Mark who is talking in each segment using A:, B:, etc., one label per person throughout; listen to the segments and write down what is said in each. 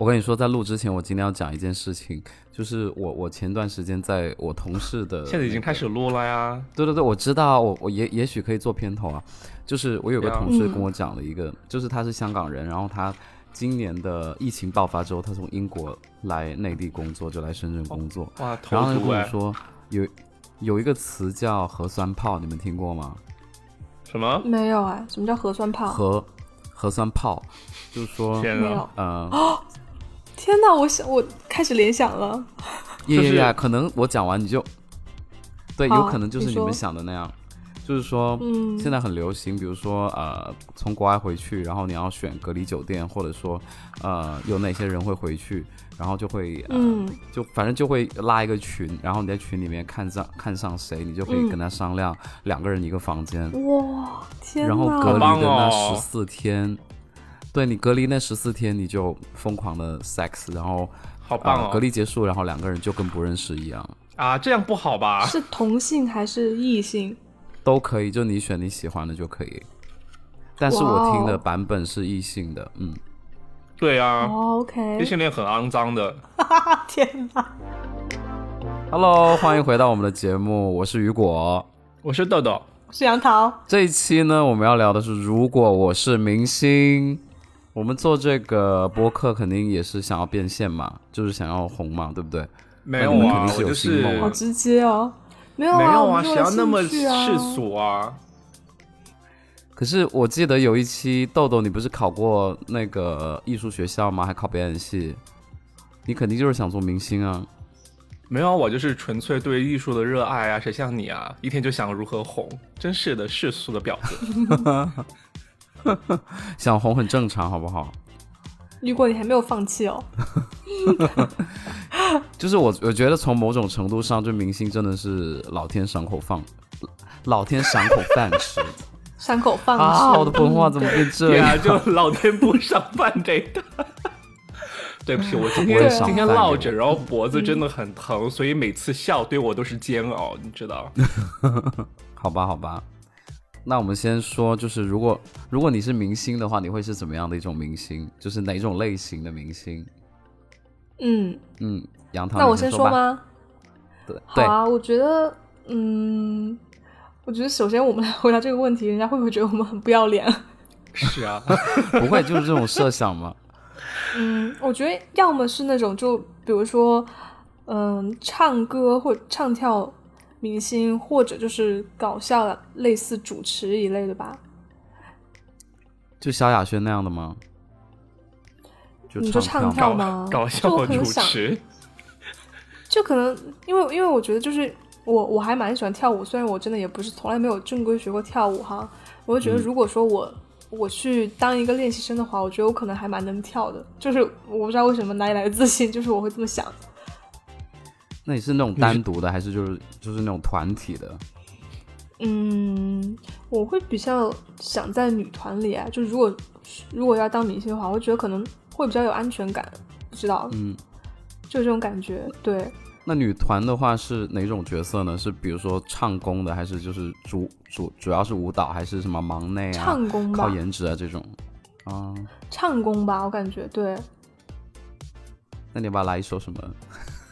A: 我跟你说，在录之前，我今天要讲一件事情，就是我我前段时间在我同事的，
B: 现在已经开始录了呀。
A: 对对对，我知道，我我也也许可以做片头啊。就是我有个同事跟我讲了一个，就是他是香港人，然后他今年的疫情爆发之后，他从英国来内地工作，就来深圳工作。
B: 哇，
A: 然后他跟我说有有一个词叫核酸炮，你们听过吗？
B: 什么？
C: 没有啊？什么叫核酸炮？
A: 核核酸炮，就是说
C: 没有。
A: 嗯。
C: 天哪！我想，我开始联想了。
A: 呀呀呀！可能我讲完你就，对，有可能就是你们想的那样，就是说，嗯，现在很流行，比如说，呃，从国外回去，然后你要选隔离酒店，或者说，呃，有哪些人会回去，然后就会，嗯，就反正就会拉一个群，然后你在群里面看上看上谁，你就可以跟他商量，两个人一个房间。
C: 哇，天
A: 然后隔离的那十四天。对你隔离那十四天，你就疯狂的 sex，然后
B: 好棒哦！
A: 隔离结束，然后两个人就跟不认识一样
B: 啊，这样不好吧？
C: 是同性还是异性？
A: 都可以，就你选你喜欢的就可以。但是我听的版本是异性的，嗯，
B: 对啊
C: ，OK，
B: 异性恋很肮脏的。
C: 天哪
A: ！Hello，欢迎回到我们的节目，我是雨果，
B: 我是豆豆，
C: 我是杨桃。
A: 这一期呢，我们要聊的是如果我是明星。我们做这个播客肯定也是想要变现嘛，就是想要红嘛，对不对？
B: 没有啊，我就是
C: 好直接哦，没有
B: 没有啊，
C: 谁
B: 要那么世俗啊？
A: 可是我记得有一期豆豆，你不是考过那个艺术学校吗？还考表演系，你肯定就是想做明星啊？
B: 没有，我就是纯粹对艺术的热爱啊！谁像你啊，一天就想如何红，真是的世俗的婊子。
A: 想红很正常，好不好？
C: 如果你还没有放弃哦。
A: 就是我，我觉得从某种程度上，这明星真的是老天赏口饭，老天赏口饭吃，
C: 赏口饭吃。
A: 啊，我的普通话怎么变这样？
B: 就老天不赏饭给的。对不起，我今天今天落枕，然后脖子真的很疼，所以每次笑对我都是煎熬，你知道？
A: 好吧，好吧。那我们先说，就是如果如果你是明星的话，你会是怎么样的一种明星？就是哪种类型的明星？
C: 嗯
A: 嗯，杨桃，
C: 那我先说吗？
A: 对，
C: 好啊。我觉得，嗯，我觉得首先我们来回答这个问题，人家会不会觉得我们很不要脸？
B: 是啊，
A: 不会，就是这种设想吗？
C: 嗯，我觉得要么是那种，就比如说，嗯，唱歌或唱跳。明星或者就是搞笑的，类似主持一类的吧。
A: 就萧亚轩那样的吗？
C: 你说唱跳吗？
B: 搞笑主持。
C: 就可能因为因为我觉得就是我我还蛮喜欢跳舞，虽然我真的也不是从来没有正规学过跳舞哈。我就觉得如果说我我去当一个练习生的话，我觉得我可能还蛮能跳的。就是我不知道为什么哪里来的自信，就是我会这么想。
A: 那你是那种单独的，还是就是就是那种团体的？
C: 嗯，我会比较想在女团里啊。就如果如果要当明星的话，我觉得可能会比较有安全感，不知道，
A: 嗯，
C: 就这种感觉。对。
A: 那女团的话是哪种角色呢？是比如说唱功的，还是就是主主主要是舞蹈，还是什么忙内啊？
C: 唱功吧
A: 靠颜值啊这种啊？
C: 唱功吧，我感觉对。
A: 那你要不要来一首什么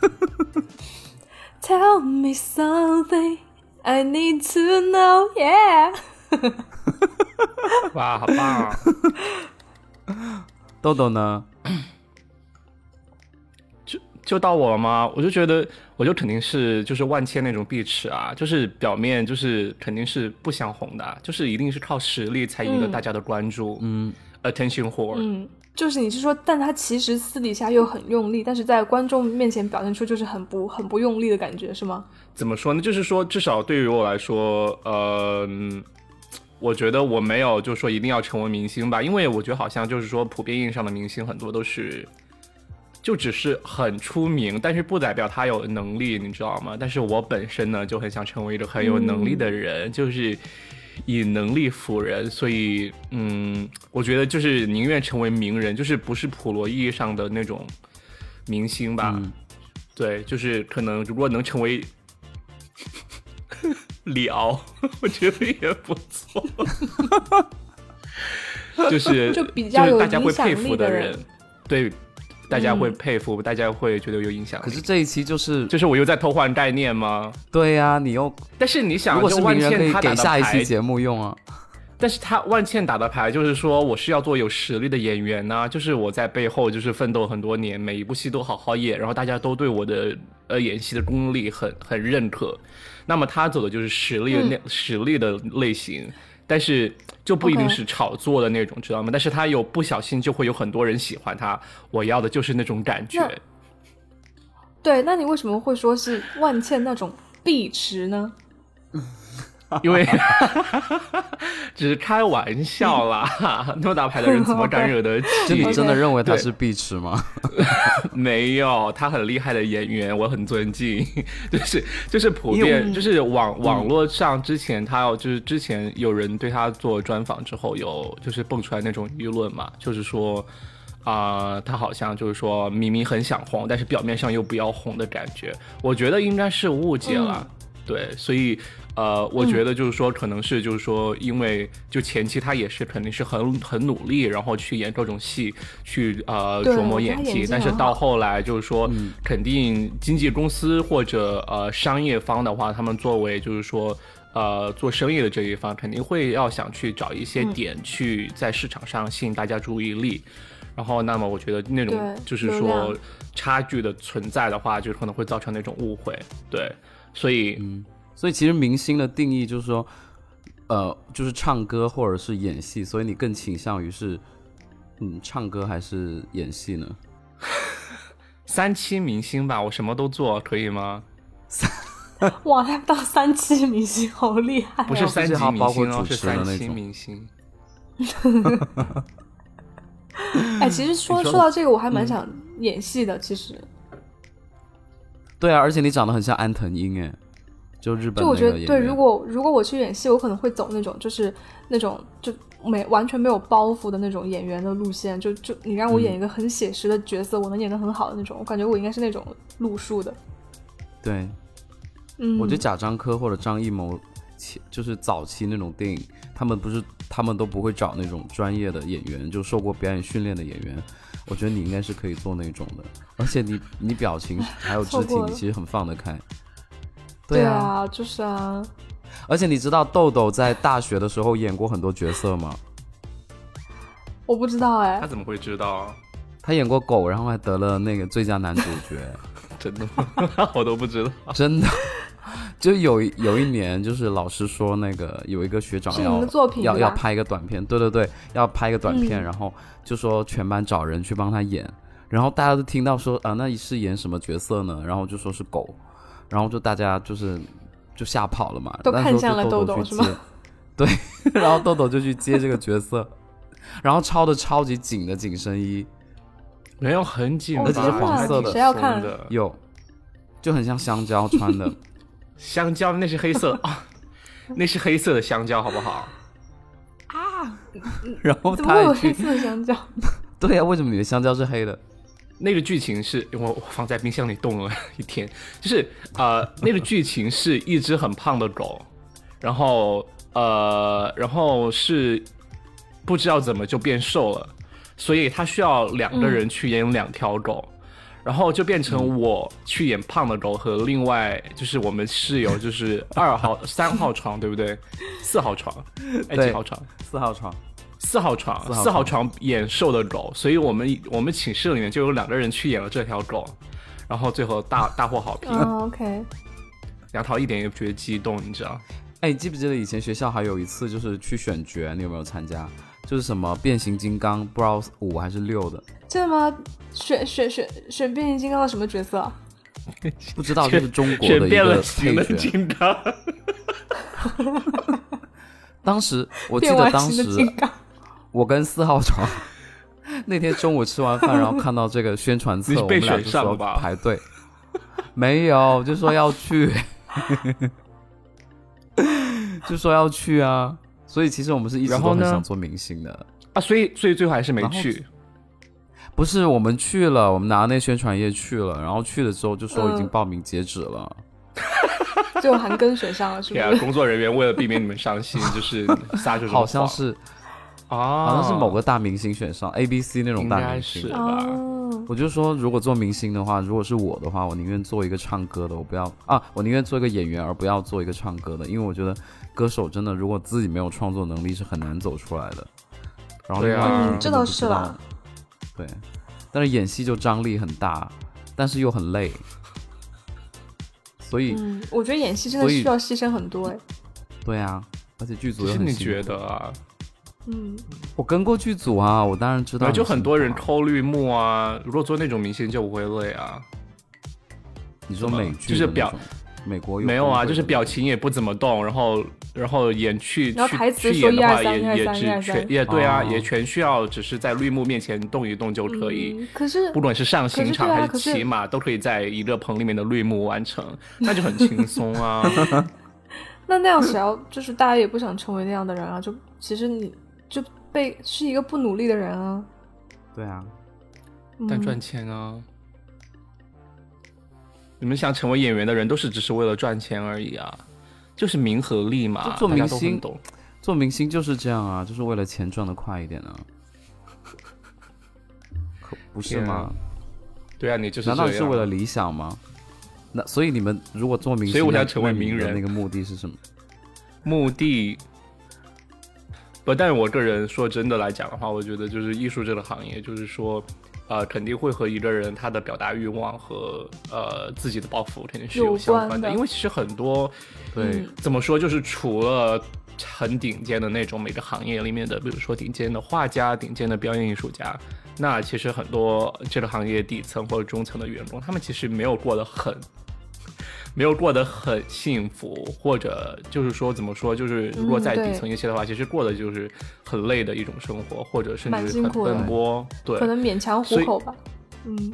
C: Tell me something I need to know, yeah。
B: 哇，好棒啊！
A: 豆豆呢？
B: 就就到我了吗？我就觉得，我就肯定是就是万千那种碧池啊，就是表面就是肯定是不想红的，就是一定是靠实力才赢得大家的关注。
A: 嗯
B: ，attention whore。
C: 嗯。就是你是说，但他其实私底下又很用力，但是在观众面前表现出就是很不很不用力的感觉，是吗？
B: 怎么说呢？就是说，至少对于我来说，呃，我觉得我没有就是说一定要成为明星吧，因为我觉得好像就是说，普遍意义上的明星很多都是就只是很出名，但是不代表他有能力，你知道吗？但是我本身呢就很想成为一个很有能力的人，就是。以能力服人，所以，嗯，我觉得就是宁愿成为名人，就是不是普罗意义上的那种明星吧。对，就是可能如果能成为李敖，我觉得也不错。就是
C: 就比较
B: 大家会佩服
C: 的
B: 人，对，大家会佩服，大家会觉得有影响。
A: 可是这一期就是
B: 就是我又在偷换概念吗？
A: 对呀，你又
B: 但是你想，
A: 如果是
B: 万
A: 可以给下一
B: 期
A: 节目用啊。
B: 但是他万茜打的牌就是说，我是要做有实力的演员呢，就是我在背后就是奋斗很多年，每一部戏都好好演，然后大家都对我的呃演戏的功力很很认可。那么他走的就是实力那实力的类型，但是就不一定是炒作的那种，知道吗？但是他有不小心就会有很多人喜欢他，我要的就是那种感觉。
C: 对，那你为什么会说是万茜那种碧池呢？
B: 因为只是开玩笑啦，那么大牌的人怎么敢惹得起？
A: 你真的认为他是碧池吗？
B: 没有，他很厉害的演员，我很尊敬。就是就是普遍就是网网络上之前他要就是之前有人对他做专访之后有就是蹦出来那种舆论嘛，就是说啊他好像就是说明明很想红，但是表面上又不要红的感觉。我觉得应该是误解了，对，所以。呃，我觉得就是说，可能是就是说，因为就前期他也是肯定是很很努力，然后去演各种戏，去呃琢磨演技。但是到后来就是说，肯定经纪公司或者呃商业方的话，他们作为就是说呃做生意的这一方，肯定会要想去找一些点去在市场上吸引大家注意力。然后，那么我觉得那种就是说差距的存在的话，就可能会造成那种误会。对，所以。
A: 嗯所以其实明星的定义就是说，呃，就是唱歌或者是演戏。所以你更倾向于是，嗯，唱歌还是演戏呢？
B: 三期明星吧，我什么都做，可以吗？
C: 三 哇，还到三期明星，好厉害！
B: 不是三期明星
A: 哦，
B: 是三期明星。
C: 哎，其实说说到这个，我还蛮想演戏的。其实，
A: 对啊，而且你长得很像安藤英，哎。就日本，
C: 就我觉得对，如果如果我去演戏，我可能会走那种就是那种就没完全没有包袱的那种演员的路线。就就你让我演一个很写实的角色，我能演得很好的那种，我感觉我应该是那种路数的。
A: 对，
C: 嗯，
A: 我觉得贾樟柯或者张艺谋，就是早期那种电影，他们不是他们都不会找那种专业的演员，就受过表演训练的演员。我觉得你应该是可以做那种的，而且你你表情还有肢体，你其实很放得开。
C: 对啊，就是啊。
A: 而且你知道豆豆在大学的时候演过很多角色吗？
C: 我不知道哎。
B: 他怎么会知道？
A: 他演过狗，然后还得了那个最佳男主角。
B: 真的吗？我都不知道。
A: 真的，就有有一年，就是老师说那个有一个学长要要要拍一个短片，对对对，要拍一个短片，然后就说全班找人去帮他演，然后大家都听到说啊，那是演什么角色呢？然后就说是狗。然后就大家就是就吓跑了嘛，
C: 都看向了
A: 豆
C: 豆是吗？
A: 对，然后豆豆就去接这个角色，然后抄的超级紧的紧身衣，
B: 没有很紧，
A: 而且是黄色的，
C: 谁要看？
A: 有，就很像香蕉穿的，
B: 香蕉那是黑色啊，那是黑色的香蕉，好不好？
C: 啊，
A: 然后
C: 怎么会有黑色香蕉？
A: 对呀，为什么你的香蕉是黑的？
B: 那个剧情是因为我放在冰箱里冻了一天，就是呃，那个剧情是一只很胖的狗，然后呃，然后是不知道怎么就变瘦了，所以他需要两个人去演两条狗，然后就变成我去演胖的狗和另外就是我们室友 就是二号三号床对不对？四号床，哎几号床？
A: 四号床。
B: 四号床，四号床演瘦的狗，所以我们我们寝室里面就有两个人去演了这条狗，然后最后大 大获好评。
C: OK，
B: 杨桃一点也不觉得激动，你知道？
A: 哎，记不记得以前学校还有一次就是去选角，你有没有参加？就是什么变形金刚，不知道五还是六的？
C: 真的吗？选选选选变形金刚的什么角色？
A: 不知道，就是中国的一个配
B: 角。
A: 当时我记得当时。我跟四号床 那天中午吃完饭，然后看到这个宣传册，我们俩就说排队，没有就说要去，就说要去啊。所以其实我们是一直都很想做明星的
B: 啊。所以所以最后还是没去。
A: 不是我们去了，我们拿那宣传页去了，然后去了之后就说已经报名截止了，
C: 最后还跟选上了，是不是？
B: 工作人员为了避免你们伤心，就是撒这种
A: 好像是。
B: 啊，
A: 好像是某个大明星选上 A B C 那种大明星
B: 吧？
A: 我就说，如果做明星的话，如果是我的话，我宁愿做一个唱歌的，我不要啊，我宁愿做一个演员，而不要做一个唱歌的，因为我觉得歌手真的，如果自己没有创作能力，是很难走出来的。然后，
B: 对啊，
C: 这倒是啦。
A: 对，但是演戏就张力很大，但是又很累，所以，
C: 嗯，我觉得演戏真的需要牺牲很多，哎。
A: 对啊，而且剧组又很
B: 你觉得啊？
C: 嗯，
A: 我跟过剧组啊，我当然知道。
B: 就很多人抠绿幕啊，如果做那种明星就不会累啊。
A: 你说美剧
B: 就是表
A: 美国
B: 没有啊，就是表情也不怎么动，然后然后演去
C: 去
B: 去演的话也也只全也对啊，也全需要只是在绿幕面前动一动就可以。
C: 可是
B: 不管是上刑场还是骑马，都可以在一个棚里面的绿幕完成，那就很轻松啊。
C: 那那样谁要就是大家也不想成为那样的人啊？就其实你。就被是一个不努力的人啊，
A: 对啊，
B: 但赚钱啊！你们想成为演员的人都是只是为了赚钱而已啊，就是名和利嘛。
A: 做明星，做明星就是这样啊，就是为了钱赚的快一点啊，可不是吗？
B: 对啊，你就是
A: 难道是为了理想吗？那所以你们如果做明星，
B: 所以我想成为名人，
A: 那个目的是什么？
B: 目的。不，但是我个人说真的来讲的话，我觉得就是艺术这个行业，就是说，呃，肯定会和一个人他的表达欲望和呃自己的抱负肯定是有相关的。因为其实很多，
A: 对，
B: 怎么说，就是除了很顶尖的那种每个行业里面的，比如说顶尖的画家、顶尖的表演艺术家，那其实很多这个行业底层或者中层的员工，他们其实没有过得很。没有过得很幸福，或者就是说怎么说，就是如果在底层一些的话，其实过的就是很累的一种生活，或者甚至很奔波，对，
C: 可能勉强糊口吧。嗯，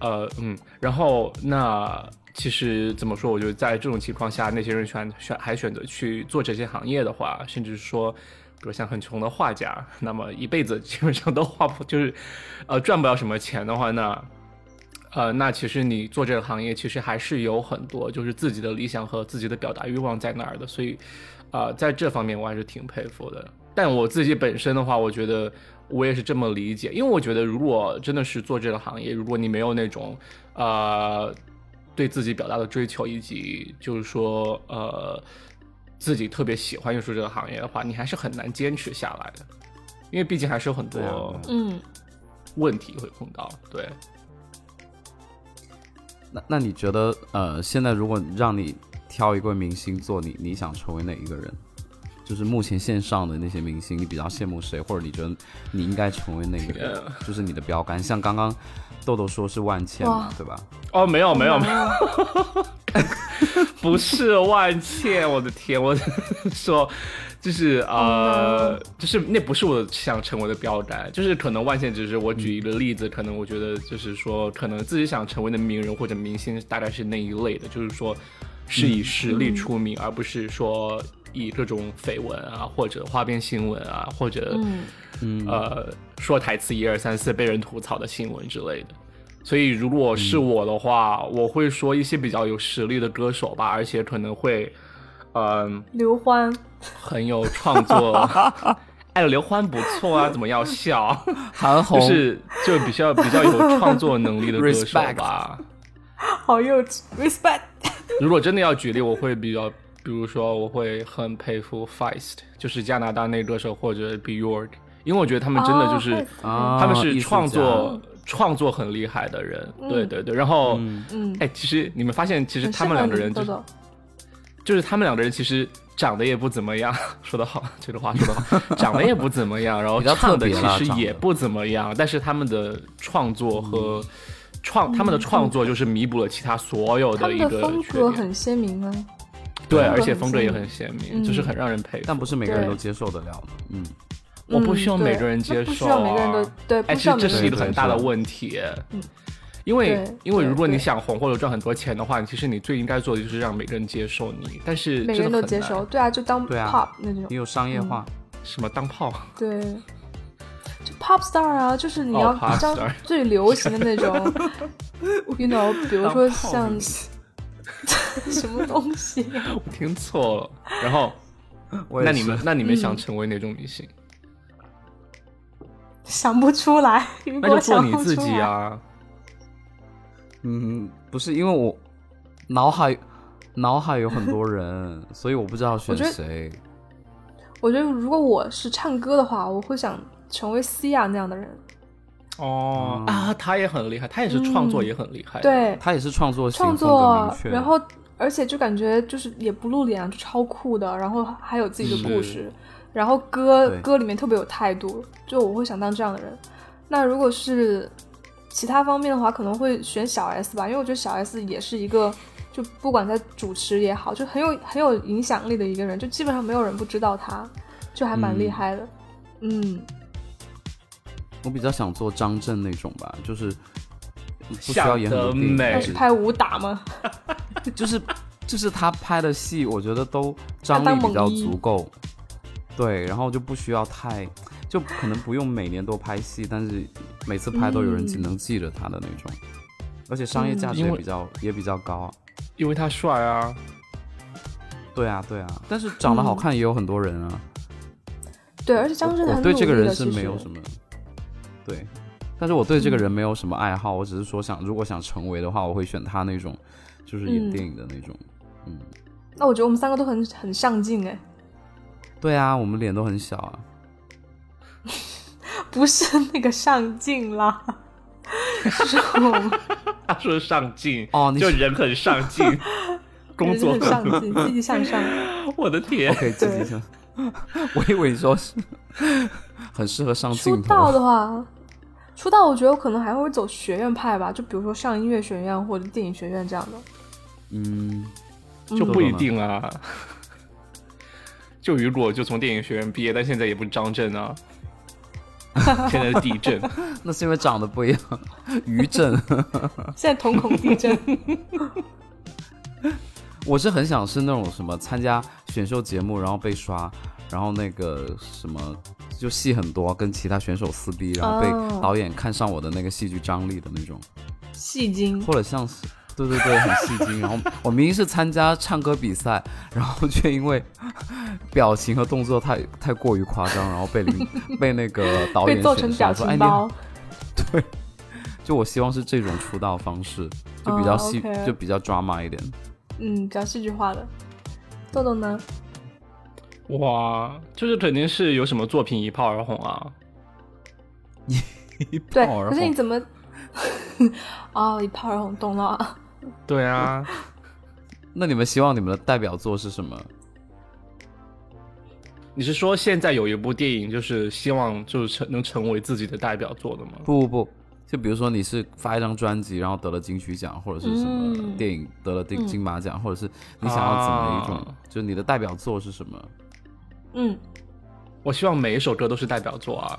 B: 呃嗯，然后那其实怎么说？我觉得在这种情况下，那些人选选还选择去做这些行业的话，甚至说，比如像很穷的画家，那么一辈子基本上都画不，就是呃赚不了什么钱的话，那。呃，那其实你做这个行业，其实还是有很多就是自己的理想和自己的表达欲望在那儿的，所以，呃，在这方面我还是挺佩服的。但我自己本身的话，我觉得我也是这么理解，因为我觉得如果真的是做这个行业，如果你没有那种呃对自己表达的追求，以及就是说呃自己特别喜欢艺术这个行业的话，你还是很难坚持下来的，因为毕竟还是有很多
C: 嗯
B: 问题会碰到，对。
A: 那那你觉得，呃，现在如果让你挑一个明星做你，你想成为哪一个人？就是目前线上的那些明星，你比较羡慕谁，或者你觉得你应该成为哪个人？就是你的标杆。像刚刚豆豆说是万茜嘛，对吧？
B: 哦，没有没有没有，不是万茜，我的天，我说。就是呃，就是那不是我想成为的标杆，就是可能万茜只是我举一个例子，可能我觉得就是说，可能自己想成为的名人或者明星大概是那一类的，就是说是以实力出名，而不是说以各种绯闻啊或者花边新闻啊或者呃说台词一二三四被人吐槽的新闻之类的。所以如果是我的话，我会说一些比较有实力的歌手吧，而且可能会。嗯，
C: 刘欢
B: 很有创作，哎，刘欢不错啊，怎么要笑？
A: 韩红
B: 就是就比较比较有创作能力的 歌手吧。
C: 好幼稚，respect。
B: 如果真的要举例，我会比较，比如说我会很佩服 Feist，就是加拿大那歌手或者 Bjork，因为我觉得他们真的就是他们是创作创作很厉害的人。对对对，然后嗯，哎，其实你们发现，其实他们两个人就是。就是他们两个人其实长得也不怎么样，说的好，这个话说得好，长得也不怎么样，然后唱的其实也不怎么样，但是他们的创作和创，他们的创作就是弥补了其他所有的一个
C: 风格很鲜明啊，
B: 对，而且风格也很鲜明，就是很让人佩服，
A: 但不是每个人都接受得了的，嗯，
B: 我不需要每个人接受，不需
C: 要每个人都对，
B: 哎，其实这是一个很大的问题，嗯。因为，因为如果你想红或者赚很多钱的话，其实你最应该做的就是让每个人接受你。但是
C: 每个人都接受，对啊，就当 pop 那种。
A: 你有商业化，
B: 什么当炮？
C: 对，就 pop star 啊，就是你要当最流行的那种。You know，比如说像 什么东西？
B: 我听错了。然后，那你们，那你们想成为哪种明星？
C: 想不出来，
B: 那就做你自己啊！
A: 嗯，不是，因为我脑海脑海有很多人，所以我不知道选谁。
C: 我觉得如果我是唱歌的话，我会想成为 Cia 那样的人。
B: 哦啊，他也很厉害，他也是创作也很厉害。
C: 对，
A: 他也是创作
C: 创作，然后而且就感觉就是也不露脸，就超酷的，然后还有自己的故事，然后歌歌里面特别有态度，就我会想当这样的人。那如果是其他方面的话，可能会选小 S 吧，因为我觉得小 S 也是一个，就不管在主持也好，就很有很有影响力的一个人，就基本上没有人不知道他，就还蛮厉害的。嗯。
A: 我比较想做张震那种吧，就是不需要演很多电
C: 影，是拍武打吗？
A: 就是就是他拍的戏，我觉得都张力比较足够，对，然后就不需要太，就可能不用每年都拍戏，但是每次拍都有人记能记着他的那种，而且商业价值也比较也比较高，
B: 因为他帅啊，
A: 对啊对啊，但是长得好看也有很多人啊，
C: 对，而且张震
A: 我对这个人是没有什么。对，但是我对这个人没有什么爱好，我只是说想，如果想成为的话，我会选他那种，就是演电影的那种，嗯。
C: 那我觉得我们三个都很很上镜哎。
A: 对啊，我们脸都很小啊。
C: 不是那个上镜啦，是
B: 他说上镜
A: 哦，
B: 就人很上镜，工作
C: 很上进，积极向上。
B: 我的天
A: ，OK，积极向。我以为你说是很适合上镜
C: 头。出道的话。出道，我觉得我可能还会走学院派吧，就比如说上音乐学院或者电影学院这样的。
A: 嗯，
B: 就不一定啊。就雨果就从电影学院毕业，但现在也不是张震啊。现在是地震，
A: 那是因为长得不一样。余震，
C: 现在瞳孔地震。
A: 我是很想是那种什么参加选秀节目，然后被刷，然后那个什么。就戏很多，跟其他选手撕逼，然后被导演看上我的那个戏剧张力的那种
C: 戏精，
A: 或者像是对对对，很戏精。然后我明明是参加唱歌比赛，然后却因为表情和动作太太过于夸张，然后被领 被那个导演
C: 做成表情包。
A: 对，就我希望是这种出道方式，就比较戏，就比较 drama 一点。
C: 嗯，比较戏剧化的。豆豆呢？
B: 哇，就是肯定是有什么作品一炮而红啊！
A: 一炮而
C: 红，可是你怎么？哦，一炮而红，懂了。
B: 对啊，
A: 那你们希望你们的代表作是什么？
B: 你是说现在有一部电影，就是希望就是成能成为自己的代表作的吗？
A: 不不不，就比如说你是发一张专辑，然后得了金曲奖，或者是什么电影得了金金马奖，或者是你想要怎么一种，就是你的代表作是什么？
C: 嗯，
B: 我希望每一首歌都是代表作啊！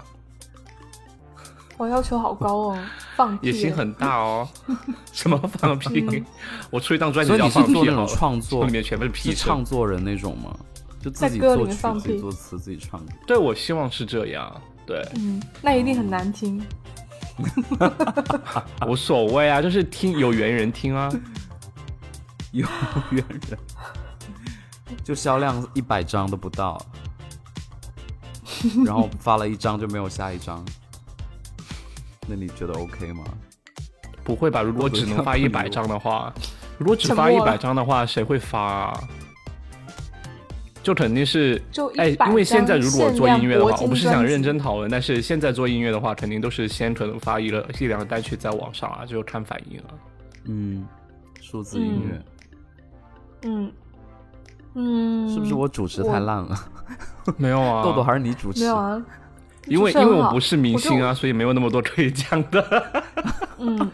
C: 我要求好高哦，放
B: 野心很大哦。什么放屁？我出一张专辑叫
A: 放屁那种创作
B: 里面全部是屁，
A: 唱作人那种吗？就自己作曲、自己作词、自己唱。
B: 对，我希望是这样。对，
C: 嗯，那一定很难听。
B: 无所谓啊，就是听有缘人听啊，
A: 有缘人。就销量一百张都不到，然后发了一张就没有下一张，那你觉得 OK 吗？
B: 不会吧？如果只能发一百张的话，如果只发一百张的话，谁会发？啊？就肯定是哎，因为现在如果做音乐的话，我不是想认真讨论，但是现在做音乐的话，肯定都是先可能发一个一两个单曲在网上啊，就看反应了。
A: 嗯，数字音乐，
C: 嗯。嗯，
A: 是不是我主持太烂了？
B: 没有啊，
A: 豆豆还是你主持？
C: 没有啊，
B: 因为因为我不是明星啊，所以没有那么多可以讲的。
C: 嗯，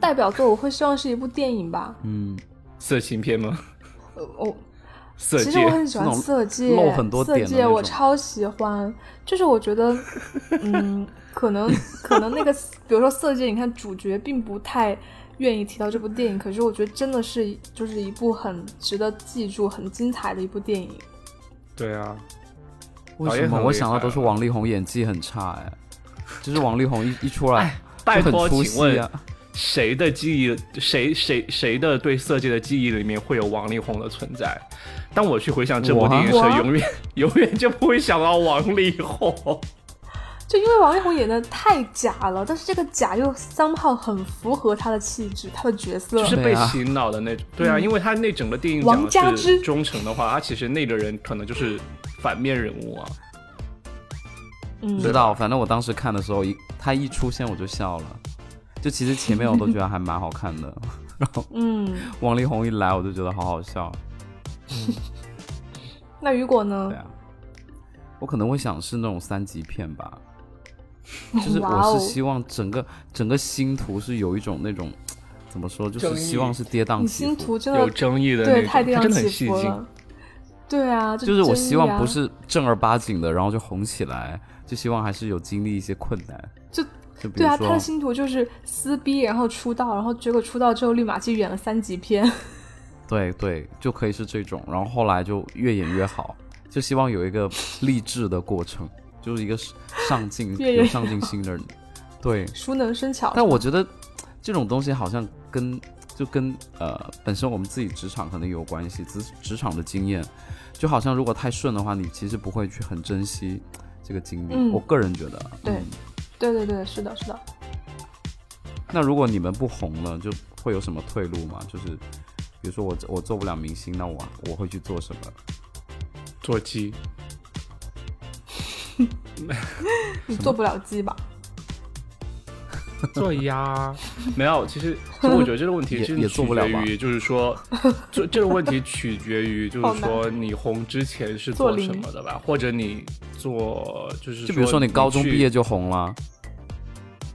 C: 代表作我会希望是一部电影吧。
A: 嗯，
B: 色情片吗？
C: 哦，
B: 色
C: 其实我很喜欢色戒，色戒我超喜欢。就是我觉得，嗯，可能 可能那个，比如说色戒，你看主角并不太。愿意提到这部电影，可是我觉得真的是就是一部很值得记住、很精彩的一部电影。
B: 对啊，
A: 为什么我想到都是王力宏演技很差哎？就是王力宏一 一出来
B: 拜托，请问谁的记忆？谁谁谁的对色戒的记忆里面会有王力宏的存在？当我去回想这部电影时，永远 永远就不会想到王力宏。
C: 就因为王力宏演的太假了，但是这个假又 somehow 很符合他的气质，他的角色
B: 就是被洗脑的那种。对啊，因为他那整个电影
C: 王家之
B: 忠诚的话，他其实那个人可能就是反面人物啊。
C: 嗯，
A: 知道，反正我当时看的时候，一他一出现我就笑了。就其实前面我都觉得还蛮好看的，然后
C: 嗯，
A: 王力宏一来我就觉得好好笑。
C: 那雨果呢？
A: 对啊，我可能会想是那种三级片吧。就是我是希望整个整个星图是有一种那种怎么说，就是希望是跌宕起
C: 伏，星图真的
B: 有争议的，
C: 对，太跌宕
B: 起
C: 伏了。对啊，
A: 就是我希望不是正儿八经的，然后就红起来，就希望还是有经历一些困难。
C: 就对啊，他的星图就是撕逼，然后出道，然后结果出道之后立马去演了三级片。
A: 对对，就可以是这种，然后后来就越演越好，就希望有一个励志的过程。就是一个上进、有上进心的人，对，
C: 熟能生巧。
A: 但我觉得这种东西好像跟就跟呃本身我们自己职场可能有关系，职职场的经验，就好像如果太顺的话，你其实不会去很珍惜这个经历。我个人觉得，
C: 对，对对对，是的，是的。
A: 那如果你们不红了，就会有什么退路吗？就是比如说我我做不了明星，那我我会去做什么？
B: 做鸡。
C: 你做不了鸡吧？
B: 做呀 没有。其实，其实我觉得这个问题是取决于，就是说，这这个问题取决于，就是说你红之前是做什么的吧？或者你做就是，
A: 就比如说你高中毕业就红了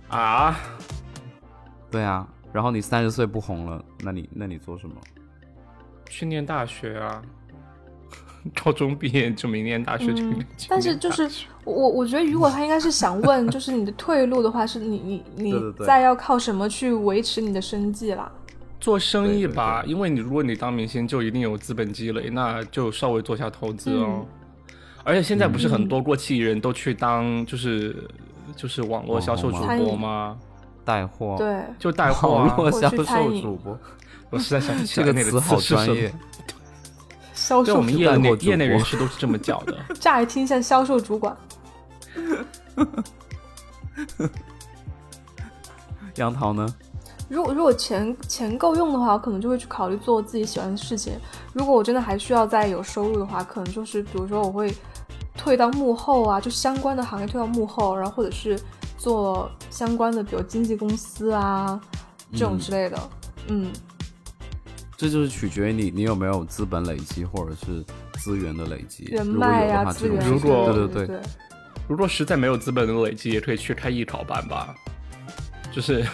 B: 啊？
A: 对啊，然后你三十岁不红了，那你那你做什么？
B: 去念大学啊。高中毕业就明年大学就。
C: 但是就是我我觉得，如果他应该是想问，就是你的退路的话，是你你你再要靠什么去维持你的生计啦？
B: 做生意吧，因为你如果你当明星，就一定有资本积累，那就稍微做下投资哦。而且现在不是很多过气艺人都去当就是就是网络销售主播吗？
A: 带货
C: 对，
B: 就带货
A: 网络销售主播。
B: 我实在想不起
A: 来那个词好专业。
C: 销售，
B: 我们业内业内人士都是这么叫的。
C: 乍一听像销售主管。
A: 杨桃呢？
C: 如果如果钱钱够用的话，我可能就会去考虑做自己喜欢的事情。如果我真的还需要再有收入的话，可能就是比如说我会退到幕后啊，就相关的行业退到幕后，然后或者是做相关的，比如经纪公司啊这种之类的。嗯。
A: 这就是取决于你，你有没有资本累积，或者是资源的累积。
C: 人脉呀，资源。
B: 如果
A: 对对
C: 对，
B: 如果实在没有资本的累积，也可以去开艺考班吧。就是，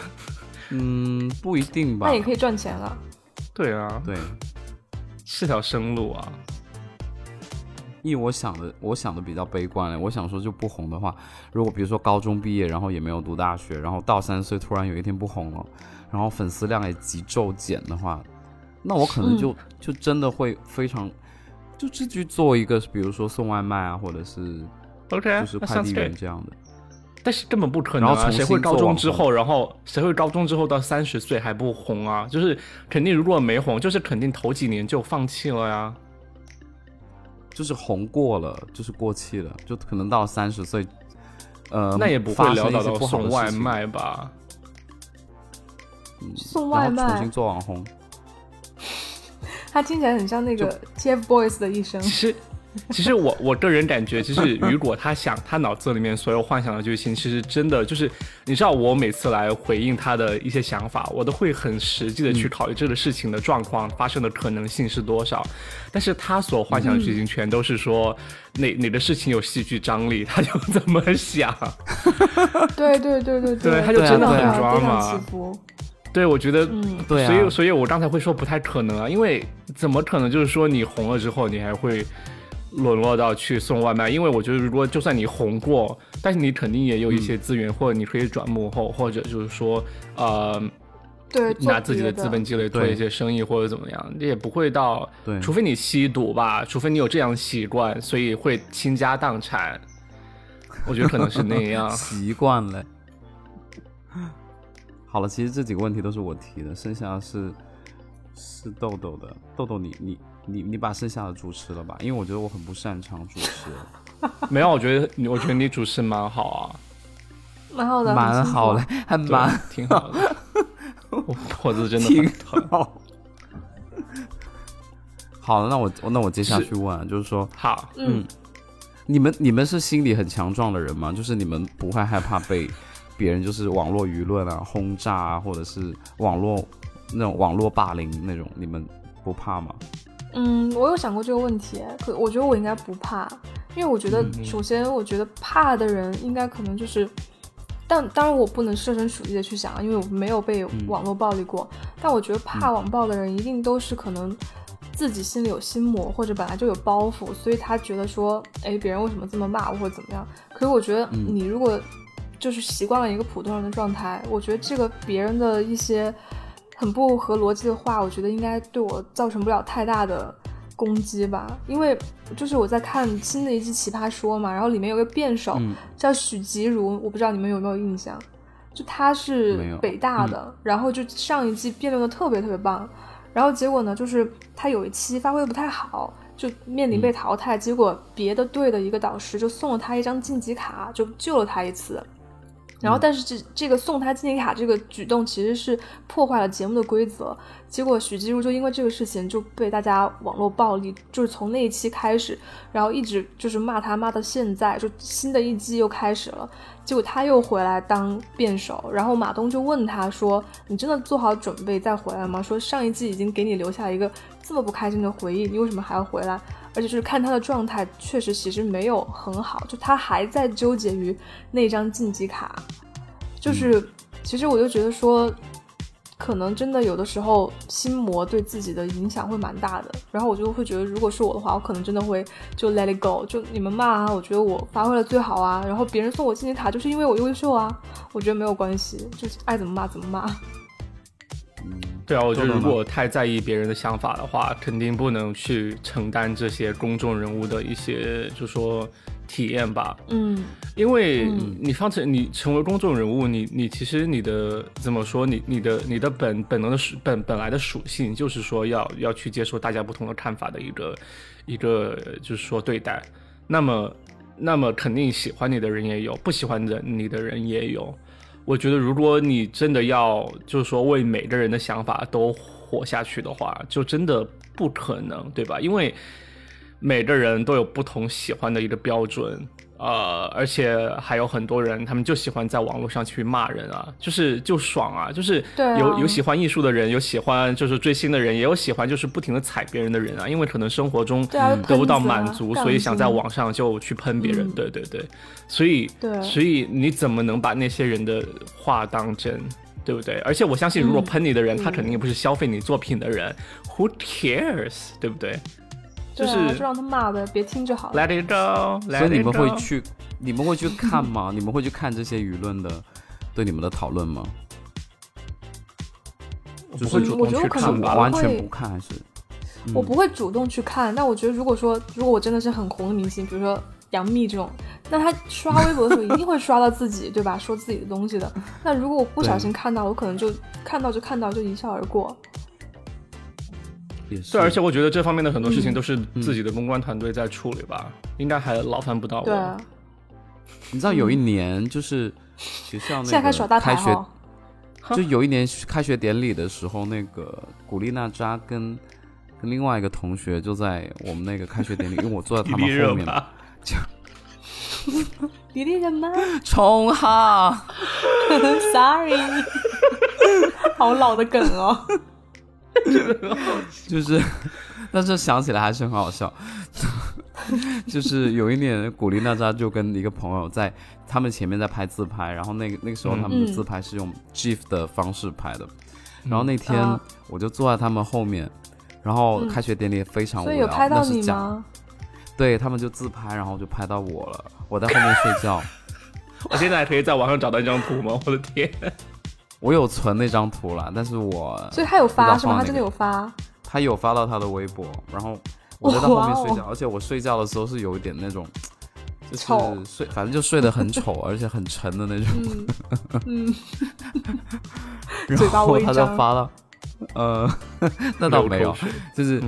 A: 嗯，不一定吧。
C: 那也可以赚钱了。
B: 对啊，
A: 对，
B: 是条生路啊。
A: 因为我想的，我想的比较悲观。我想说，就不红的话，如果比如说高中毕业，然后也没有读大学，然后到三十岁突然有一天不红了，然后粉丝量也急骤减的话。那我可能就就真的会非常，就自己做一个，比如说送外卖啊，或者是
B: ，OK，
A: 就是快递员这样的。
B: 但是根本不可能啊！谁会高中之后，然后谁会高中之后到三十岁还不红啊？就是肯定如果没红，就是肯定头几年就放弃了呀。
A: 就是红过了，就是过气了，就可能到三十岁，呃，
B: 那也不会聊到送外卖吧？
C: 送外卖，
A: 重新做网红。
C: 他听起来很像那个 TFBOYS 的一生。
B: 其实，其实我我个人感觉，其实如果他想，他脑子里面所有幻想的剧情，其实真的就是，你知道，我每次来回应他的一些想法，我都会很实际的去考虑这个事情的状况发生的可能性是多少。但是他所幻想的剧情全都是说，哪哪个事情有戏剧张力，他就怎么想。
C: 对对对对
B: 对，他就真的很抓
C: 嘛。
B: 对，我觉得，
C: 嗯，
A: 对
B: 所以，所以我刚才会说不太可能啊，因为怎么可能就是说你红了之后，你还会沦落到去送外卖？因为我觉得，如果就算你红过，但是你肯定也有一些资源，或者你可以转幕后，或者就是说，呃，
C: 对，
B: 拿自己的资本积累做一些生意或者怎么样，也不会到，
A: 对，
B: 除非你吸毒吧，除非你有这样习惯，所以会倾家荡产。我觉得可能是那样
A: 习惯了。好了，其实这几个问题都是我提的，剩下是是豆豆的。豆豆，你你你你把剩下的主持了吧？因为我觉得我很不擅长主持。
B: 没有，我觉得我觉得你主持蛮好啊。
C: 蛮好的，
A: 蛮好
C: 的，
A: 还蛮
B: 挺好的。我是真的
A: 挺好。好了，那我那我接下去问，就是说，
B: 好，
C: 嗯，
A: 你们你们是心理很强壮的人吗？就是你们不会害怕被别人就是网络舆论啊轰炸啊，或者是网络那种网络霸凌那种，你们不怕吗？
C: 嗯，我有想过这个问题，可我觉得我应该不怕，因为我觉得首先我觉得怕的人应该可能就是，但当然我不能设身处地的去想，因为我没有被网络暴力过，但我觉得怕网暴的人一定都是可能。自己心里有心魔，或者本来就有包袱，所以他觉得说，哎，别人为什么这么骂我，或者怎么样？可是我觉得，你如果就是习惯了一个普通人的状态，我觉得这个别人的一些很不合逻辑的话，我觉得应该对我造成不了太大的攻击吧。因为就是我在看新的一季《奇葩说》嘛，然后里面有个辩手叫许吉如，我不知道你们有没有印象？就他是北大的，然后就上一季辩论的特别特别棒。然后结果呢，就是他有一期发挥的不太好，就面临被淘汰。结果别的队的一个导师就送了他一张晋级卡，就救了他一次。然后，但是这这个送他纪念卡这个举动其实是破坏了节目的规则。结果许基如就因为这个事情就被大家网络暴力，就是从那一期开始，然后一直就是骂他骂到现在，就新的一季又开始了。结果他又回来当辩手，然后马东就问他说：“你真的做好准备再回来吗？”说上一季已经给你留下一个这么不开心的回忆，你为什么还要回来？而且就是看他的状态，确实其实没有很好，就他还在纠结于那张晋级卡。就是其实我就觉得说。可能真的有的时候心魔对自己的影响会蛮大的，然后我就会觉得，如果是我的话，我可能真的会就 let it go，就你们骂啊，我觉得我发挥了最好啊，然后别人送我晋级卡就是因为我优秀啊，我觉得没有关系，就爱怎么骂怎么骂。
B: 嗯，对啊，我觉得如果太在意别人的想法的话，肯定不能去承担这些公众人物的一些，就说。体验吧，
C: 嗯，
B: 因为你方成你成为公众人物，你你其实你的怎么说，你你的你的本本能的属本本来的属性就是说要要去接受大家不同的看法的一个一个就是说对待，那么那么肯定喜欢你的人也有，不喜欢的你的人也有。我觉得如果你真的要就是说为每个人的想法都活下去的话，就真的不可能，对吧？因为。每个人都有不同喜欢的一个标准，呃，而且还有很多人，他们就喜欢在网络上去骂人啊，就是就爽啊，就是有有喜欢艺术的人，有喜欢就是追星的人，也有喜欢就是不停的踩别人的人啊，因为可能生活中得不到满足，所以想在网上就去喷别人，对对对，所以所以你怎么能把那些人的话当真，对不对？而且我相信，如果喷你的人，他肯定也不是消费你作品的人，Who cares，对不对？就是
C: 就让他骂呗，别听就好。
B: Let it go。
A: 所以你们会去，你们会去看吗？你们会去看这些舆论的对你们的讨论吗？就是主动去看吧，完全不看还是？
C: 我不会主动去看，但我觉得如果说如果我真的是很红的明星，比如说杨幂这种，那她刷微博的时候一定会刷到自己，对吧？说自己的东西的。那如果我不小心看到，我可能就看到就看到就一笑而过。
B: 对，而且我觉得这方面的很多事情都是自己的公关团队在处理吧，应该还劳烦不到我。
C: 对，
A: 你知道有一年就是学校那
C: 个
A: 开学，就有一年开学典礼的时候，那个古力娜扎跟跟另外一个同学就在我们那个开学典礼，因为我坐在他们 后面，就
C: 迪丽热巴，
A: 冲哈
C: ，sorry，好老的梗哦。
A: 就是，但是想起来还是很好笑。就是有一年，古力娜扎就跟一个朋友在他们前面在拍自拍，然后那个那个时候他们的自拍是用 GIF 的方式拍的。然后那天我就坐在他们后面，然后开学典礼非常无聊，
C: 那是讲，
A: 对他们就自拍，然后就拍到我了，我在后面睡觉。
B: 我现在还可以在网上找到一张图吗？我的天！
A: 我有存那张图了，但是我
C: 所以他有发是吗？他真的有发，
A: 他有发到他的微博，然后我在他后面睡觉，而且我睡觉的时候是有一点那种，就是睡，反正就睡得很丑，而且很沉的那种。
C: 嗯，
A: 然后他就发了，呃，那倒没有，就是，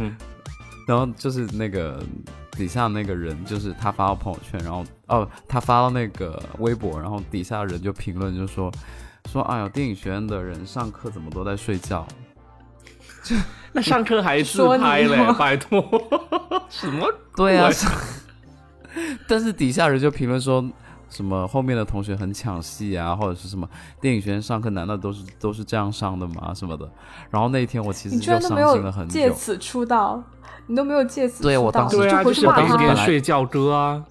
A: 然后就是那个底下那个人就是他发到朋友圈，然后哦，他发到那个微博，然后底下人就评论就说说，哎呀，电影学院的人上课怎么都在睡觉？
B: 那上课还自拍嘞？拜托，什么？
A: 对啊，但是底下人就评论说。什么后面的同学很抢戏啊，或者是什么电影学院上课难道都是都是这样上的吗？什么的。然后那一天我其实就伤心了很久。
C: 借此出道，你都没有借此
A: 对我当时
B: 对
C: 啊，
B: 就是我
A: 当时
B: 睡觉哥啊。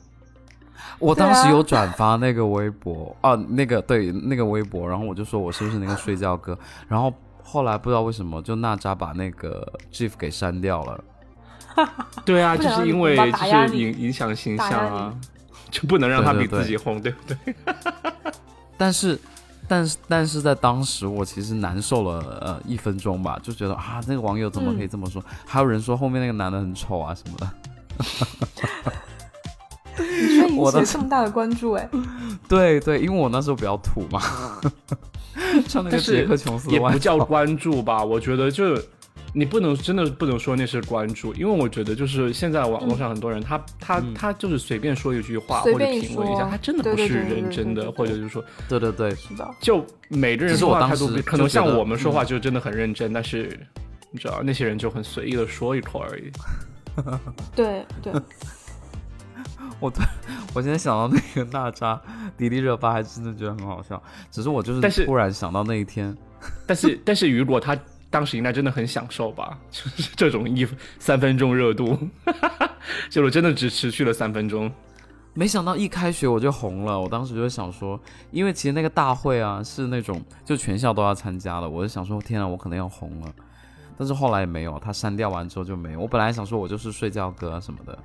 A: 我当时有转发那个微博啊，那个对那个微博，然后我就说我是不是那个睡觉哥？然后后来不知道为什么就娜扎把那个 GIF 给删掉了。
B: 对啊，就是因为就是影影响形象啊。就不能让他比自己红，对不对？
A: 但是，但是，但是在当时，我其实难受了呃一分钟吧，就觉得啊，那个网友怎么可以这么说？还有人说后面那个男的很丑啊什么的。
C: 你居然引起这么大的关注哎！
A: 对对，因为我那时候比较土嘛，穿那个杰克琼斯
B: 也不叫关注吧？我觉得就。你不能真的不能说那是关注，因为我觉得就是现在网络上很多人，他他他就是随便说一句话或者评论一下，他真的不是认真的，或者就是说，
A: 对对对，
C: 是的，
B: 就每个人说话态度可能像我们说话就真的很认真，但是你知道那些人就很随意的说一口而已。
C: 对 对，
A: 我 我现在想到那个娜扎迪丽热巴，还真的觉得很好笑。只是我就是，
B: 但是
A: 突然想到那一天，
B: 但是但是如果他。当时应该真的很享受吧，就是这种一三分钟热度，结果真的只持续了三分钟。
A: 没想到一开学我就红了，我当时就想说，因为其实那个大会啊是那种就全校都要参加的，我就想说天啊，我可能要红了。但是后来也没有，他删掉完之后就没有。我本来想说我就是睡觉歌什么的，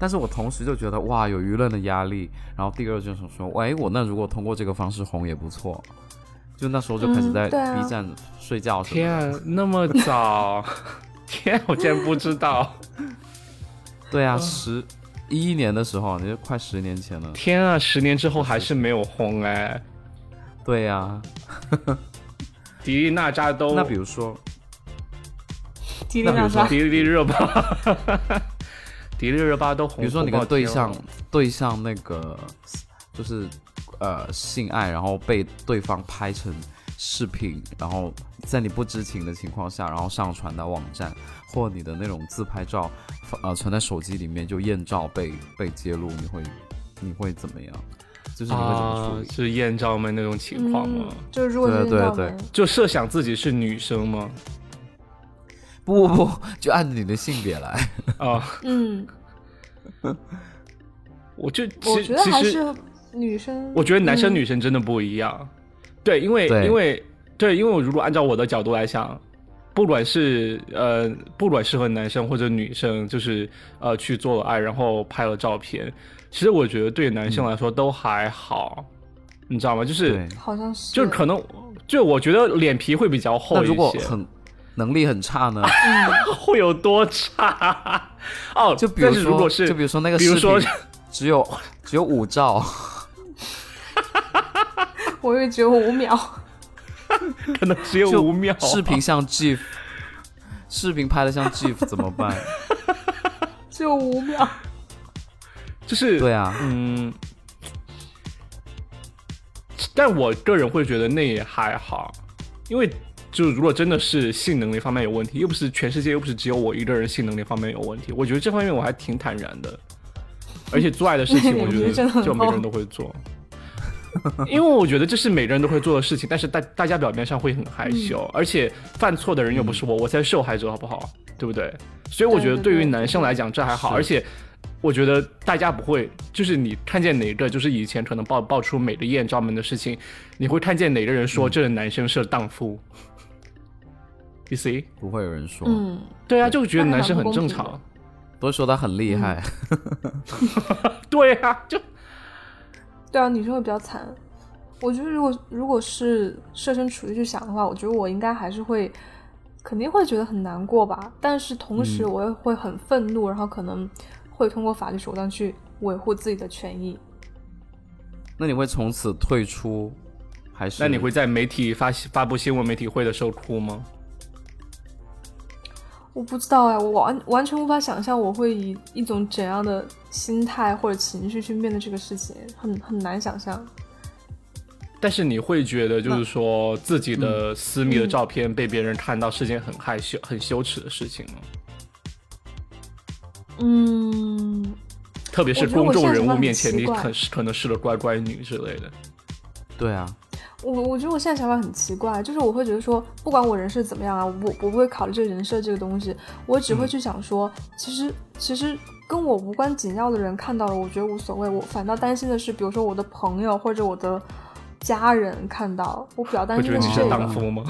A: 但是我同时就觉得哇有舆论的压力，然后第二就是说，喂我那如果通过这个方式红也不错。就那时候就开始在 B 站睡觉。
B: 天，啊那么早！天，我竟然不知道。
A: 对啊，十一一年的时候，你就快十年前了。
B: 天啊，十年之后还是没有红哎。
A: 对呀。
B: 迪丽娜扎都……
A: 那比如说，
C: 迪丽娜扎、
B: 迪丽热巴、迪丽热巴都红。
A: 比如说你跟对象对象那个就是。呃，性爱，然后被对方拍成视频，然后在你不知情的情况下，然后上传到网站，或你的那种自拍照，呃，存在手机里面就艳照被被揭露，你会你会怎么样？就是你会怎么处理？
B: 是艳照们那种情况吗？
C: 就是如果
A: 对对对，
B: 就设想自己是女生吗？
A: 不不不，就按你的性别来。
B: 啊。
C: 嗯，
B: 我就
C: 我觉得还是。女生，
B: 我觉得男生女生真的不一样，对，因为因为对，因为我如果按照我的角度来想，不管是呃，不管是和男生或者女生，就是呃去做了爱，然后拍了照片，其实我觉得对男生来说都还好，你知道吗？就是
C: 好像是，
B: 就是可能就我觉得脸皮会比较厚一些，
A: 如果很能力很差呢，
B: 会有多差？哦，
A: 就比如
B: 说，如果是
A: 就比如说那个，
B: 比如说
A: 只有只有五兆。
C: 我以为只有五秒，
B: 可能只有五秒。
A: 视频像 GIF，视频拍的像 GIF 怎么办？
C: 只有五秒，
B: 就是
A: 对啊，
B: 嗯。但我个人会觉得那也还好，因为就如果真的是性能力方面有问题，又不是全世界又不是只有我一个人性能力方面有问题，我觉得这方面我还挺坦然的。而且做爱的事情，我觉得就每个人都会做。因为我觉得这是每个人都会做的事情，但是大大家表面上会很害羞，而且犯错的人又不是我，我才是受害者，好不好？对不对？所以我觉得对于男生来讲这还好，而且我觉得大家不会，就是你看见哪个就是以前可能爆爆出美的艳照门的事情，你会看见哪个人说这个男生是荡妇？You see？
A: 不会有人说，
C: 嗯，
B: 对啊，就觉得男生很正常，
A: 都说他很厉害，
B: 对啊，就。
C: 对啊，女生会比较惨。我觉得，如果如果是设身处地去想的话，我觉得我应该还是会，肯定会觉得很难过吧。但是同时，我也会很愤怒，然后可能会通过法律手段去维护自己的权益。
A: 那你会从此退出，还是？
B: 那你会在媒体发发布新闻媒体会的时候哭吗？
C: 我不知道哎，我完完全无法想象我会以一种怎样的心态或者情绪去面对这个事情，很很难想象。
B: 但是你会觉得，就是说自己的私密的照片被别人看到是件很害羞、很羞耻的事情吗？
C: 嗯，
B: 特别是公众人物面前，你可是可能是个乖乖女之类的。
A: 对啊，
C: 我我觉得我现在想法很奇怪，就是我会觉得说，不管我人设怎么样啊，我我不会考虑这个人设这个东西，我只会去想说，其实其实跟我无关紧要的人看到了，我觉得无所谓。我反倒担心的是，比如说我的朋友或者我的。家人看到我比较担心的是这个
B: 吗？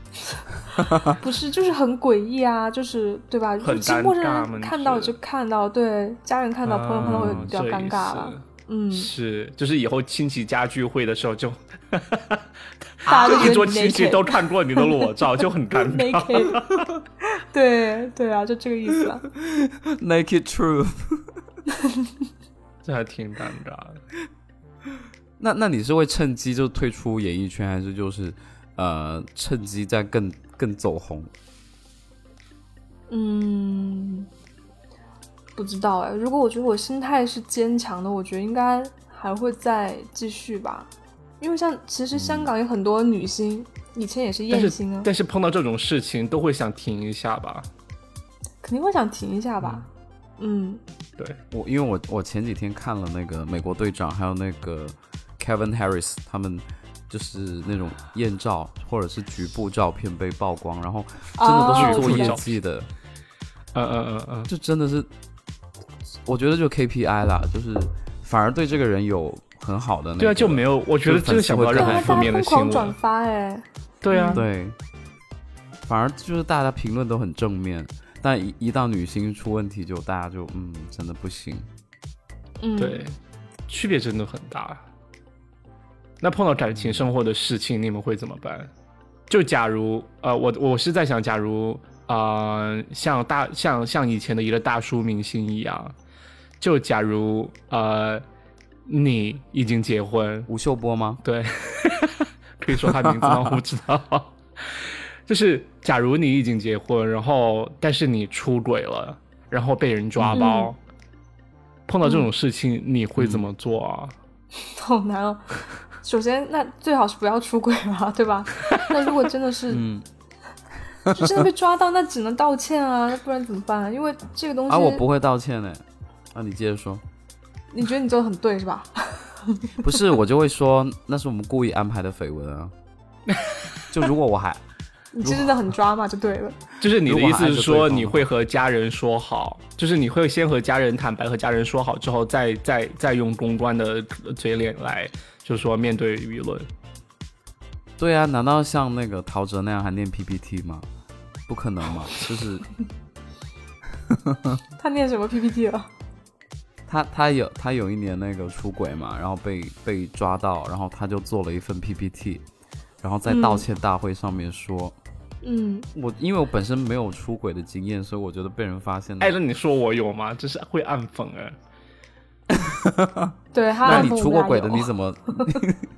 C: 不是，就是很诡异啊，就是对吧？
B: 很
C: 陌生人看到就看到，对家人看到，朋友看到会比较尴尬了。嗯，
B: 是，就是以后亲戚家聚会的时候，就
C: 大
B: 一桌亲戚都看过你的裸照，就很尴
C: 尬。对对啊，就这个意思。
A: Naked truth，
B: 这还挺尴尬的。
A: 那那你是会趁机就退出演艺圈，还是就是，呃，趁机再更更走红？
C: 嗯，不知道哎。如果我觉得我心态是坚强的，我觉得应该还会再继续吧。因为像其实香港有很多女星，以前也是艳星
B: 啊。但是碰到这种事情都会想停一下吧？
C: 肯定会想停一下吧。嗯，
B: 对
A: 我，因为我我前几天看了那个美国队长，还有那个。Kevin Harris 他们就是那种艳照或者是局部照片被曝光，然后真的都是做业绩的，
B: 嗯嗯嗯嗯，
A: 就真的是，我觉得就 KPI 啦，就是反而对这个人有很好的那个
B: 对啊，就没有，我觉得真的想不到任何负面的新闻。
C: 转发哎，
B: 对啊，
A: 对，反而就是大家评论都很正面，但一一到女星出问题，就大家就嗯，真的不行，
C: 嗯，
B: 对，区别真的很大。那碰到感情生活的事情，你们会怎么办？就假如呃，我我是在想，假如啊，像大像像以前的一个大叔明星一样，就假如呃，你已经结婚，
A: 吴秀波吗？
B: 对，可以说他名字吗？我不知道。就是假如你已经结婚，然后但是你出轨了，然后被人抓包，碰到这种事情，你会怎么做啊？
C: 好难哦。首先，那最好是不要出轨嘛，对吧？那如果真的是，就真的被抓到，那只能道歉啊，那不然怎么办？因为这个东西
A: 啊，我不会道歉的。啊，你接着说。
C: 你觉得你做的很对是吧？
A: 不是，我就会说那是我们故意安排的绯闻啊。就如果我还，
C: 你真的很抓嘛，就对了。
B: 就是你的意思是说，你会和家人说好，就是你会先和家人坦白，和家人说好之后，再再再用公关的嘴脸来。就是说面对舆论，
A: 对啊，难道像那个陶喆那样还念 PPT 吗？不可能嘛，就是，
C: 他念什么 PPT 了？
A: 他他有他有一年那个出轨嘛，然后被被抓到，然后他就做了一份 PPT，然后在道歉大会上面说，
C: 嗯，
A: 我因为我本身没有出轨的经验，所以我觉得被人发现，
B: 哎，那你说我有吗？这是会暗讽哎。
C: 对，
A: 那你出过轨的，你怎么？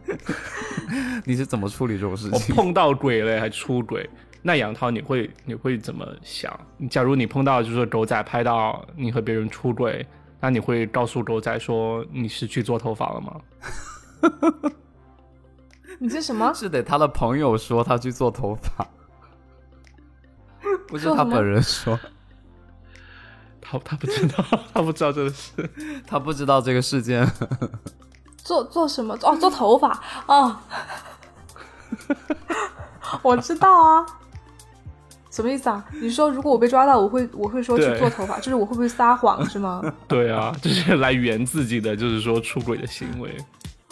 A: 你是怎么处理这种事情？
B: 我碰到鬼了还出轨，那杨涛你会你会怎么想？假如你碰到就是狗仔拍到你和别人出轨，那你会告诉狗仔说你是去做头发了吗？
C: 你这什么？
A: 是得他的朋友说他去做头发，不是他本人说。
B: 他他不知道，他不知道这个事，
A: 他不知道这个事件。
C: 做做什么？哦，做头发哦。我知道啊。什么意思啊？你说如果我被抓到，我会我会说去做头发，就是我会不会撒谎 是吗？
B: 对啊，就是来圆自己的，就是说出轨的行为。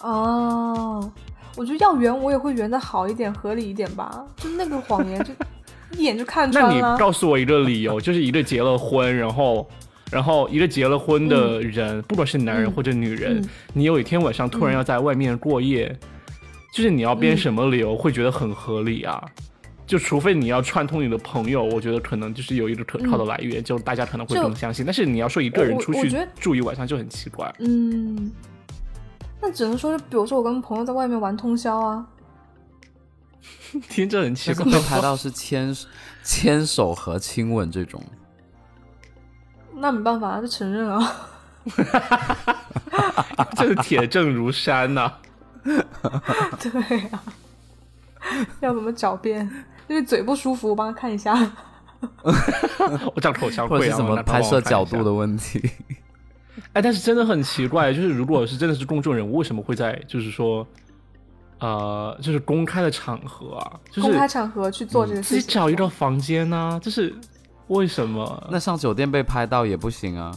C: 哦，我觉得要圆，我也会圆的好一点，合理一点吧。就那个谎言就。一眼就看穿
B: 了。那你告诉我一个理由，就是一个结了婚，然后，然后一个结了婚的人，不管是男人或者女人，你有一天晚上突然要在外面过夜，就是你要编什么理由会觉得很合理啊？就除非你要串通你的朋友，我觉得可能就是有一个可靠的来源，就大家可能会更相信。但是你要说一个人出去住一晚上就很奇怪。
C: 嗯，那只能说是，比如说我跟朋友在外面玩通宵啊。
B: 听着很奇怪。
A: 被拍到是牵牵手和亲吻这种，
C: 那没办法，就承认啊。
B: 这是铁证如山呐。
C: 对呀，要怎么狡辩？因为嘴不舒服，我帮他看一下。
B: 我长口腔
A: 或者
B: 会
A: 是什么拍摄角度的问题。
B: 哎，但是真的很奇怪，就是如果是真的是公众人物，为什么会在就是说，呃，就是公开的场合啊，就是
C: 公开场合去做这个事
B: 情，自己找一个房间呢？就是为什么？
A: 那上酒店被拍到也不行啊。